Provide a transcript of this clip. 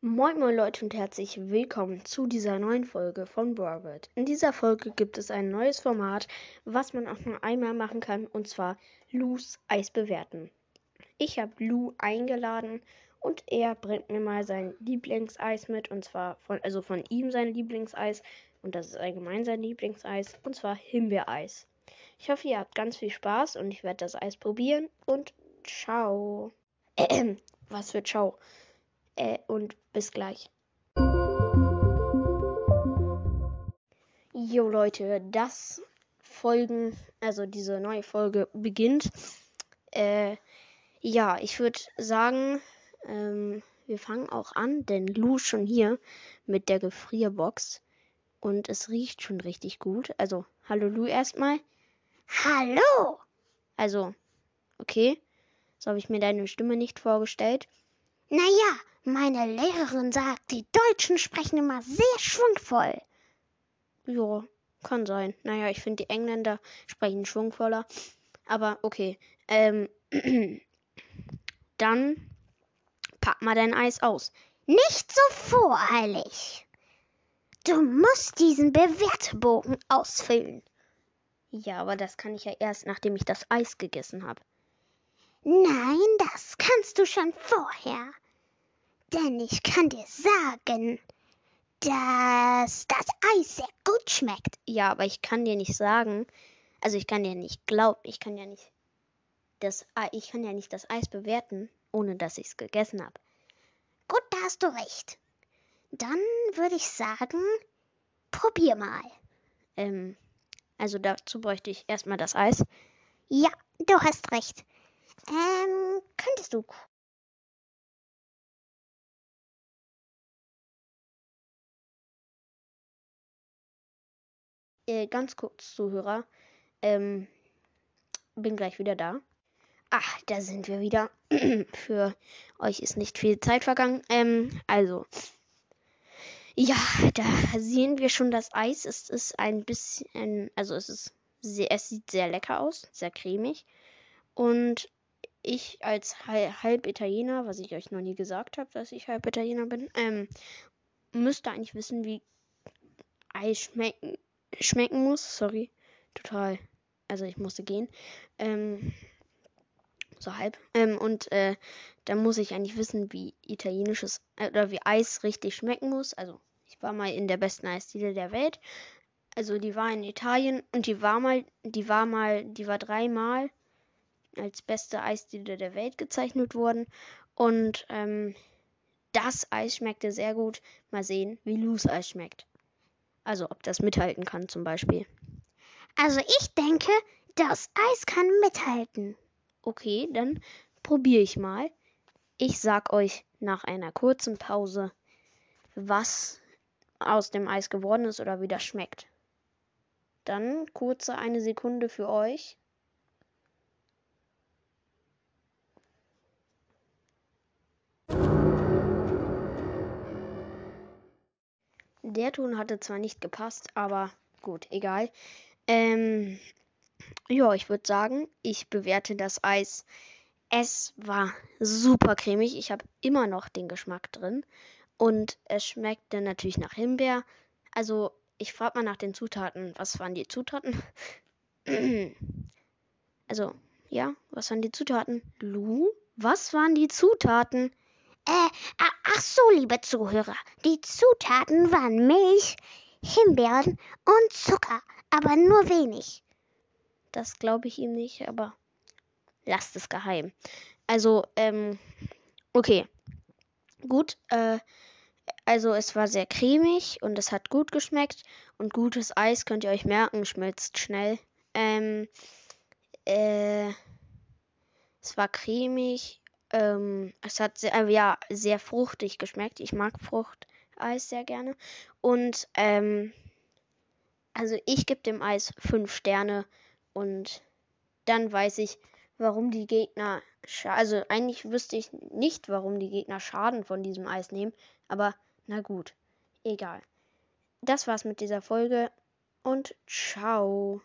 Moin moin Leute und herzlich willkommen zu dieser neuen Folge von Brorbert. In dieser Folge gibt es ein neues Format, was man auch nur einmal machen kann, und zwar Lu's Eis bewerten. Ich habe Lu eingeladen und er bringt mir mal sein Lieblingseis mit, und zwar von, also von ihm sein Lieblingseis, und das ist allgemein sein Lieblingseis, und zwar Himbeereis. Ich hoffe, ihr habt ganz viel Spaß und ich werde das Eis probieren und ciao. was für ciao. Äh, und bis gleich. Jo Leute, das Folgen, also diese neue Folge beginnt. Äh, ja, ich würde sagen, ähm, wir fangen auch an, denn Lu schon hier mit der Gefrierbox und es riecht schon richtig gut. Also, hallo Lu erstmal. Hallo! Also, okay. So habe ich mir deine Stimme nicht vorgestellt. Naja, meine Lehrerin sagt, die Deutschen sprechen immer sehr schwungvoll. Ja, kann sein. Naja, ich finde, die Engländer sprechen schwungvoller. Aber okay. Ähm, dann pack mal dein Eis aus. Nicht so voreilig. Du musst diesen Bewertebogen ausfüllen. Ja, aber das kann ich ja erst, nachdem ich das Eis gegessen habe. Nein, das kannst du schon vorher. Denn ich kann dir sagen, dass das Eis sehr gut schmeckt. Ja, aber ich kann dir nicht sagen, also ich kann dir nicht glauben, ich kann ja nicht das ich kann ja nicht das Eis bewerten, ohne dass ich es gegessen habe. Gut, da hast du recht. Dann würde ich sagen, probier mal. Ähm, also dazu bräuchte ich erstmal das Eis. Ja, du hast recht. Ähm, könntest du Äh, ganz kurz, Zuhörer. Ähm, bin gleich wieder da. Ach, da sind wir wieder. Für euch ist nicht viel Zeit vergangen. Ähm, also. Ja, da sehen wir schon das Eis. Es ist ein bisschen, also es ist sehr, es sieht sehr lecker aus, sehr cremig. Und ich als halb Italiener, was ich euch noch nie gesagt habe, dass ich halb Italiener bin, ähm, müsste eigentlich wissen, wie Eis schmecken schmecken muss. Sorry, total. Also ich musste gehen. Ähm, so halb. Ähm, und äh, da muss ich eigentlich wissen, wie italienisches äh, oder wie Eis richtig schmecken muss. Also ich war mal in der besten Eisdiele der Welt. Also die war in Italien und die war mal, die war mal, die war dreimal als beste Eisdiele der Welt gezeichnet worden. Und ähm, das Eis schmeckte sehr gut. Mal sehen, wie Loose Eis schmeckt. Also ob das mithalten kann zum Beispiel. Also ich denke, das Eis kann mithalten. Okay, dann probiere ich mal. Ich sag euch nach einer kurzen Pause, was aus dem Eis geworden ist oder wie das schmeckt. Dann kurze eine Sekunde für euch. Der Ton hatte zwar nicht gepasst, aber gut, egal. Ähm, ja, ich würde sagen, ich bewerte das Eis. Es war super cremig. Ich habe immer noch den Geschmack drin. Und es schmeckte natürlich nach Himbeer. Also, ich frage mal nach den Zutaten. Was waren die Zutaten? also, ja, was waren die Zutaten? Lu, was waren die Zutaten? Äh, ach so, liebe Zuhörer, die Zutaten waren Milch, Himbeeren und Zucker, aber nur wenig. Das glaube ich ihm nicht, aber lasst es geheim. Also, ähm, okay. Gut, äh, also es war sehr cremig und es hat gut geschmeckt und gutes Eis könnt ihr euch merken, schmilzt schnell. Ähm, äh, es war cremig ähm, es hat sehr, äh, ja, sehr fruchtig geschmeckt. Ich mag Fruchteis sehr gerne. Und ähm, also ich gebe dem Eis 5 Sterne und dann weiß ich, warum die Gegner. Also eigentlich wüsste ich nicht, warum die Gegner Schaden von diesem Eis nehmen. Aber na gut, egal. Das war's mit dieser Folge und ciao.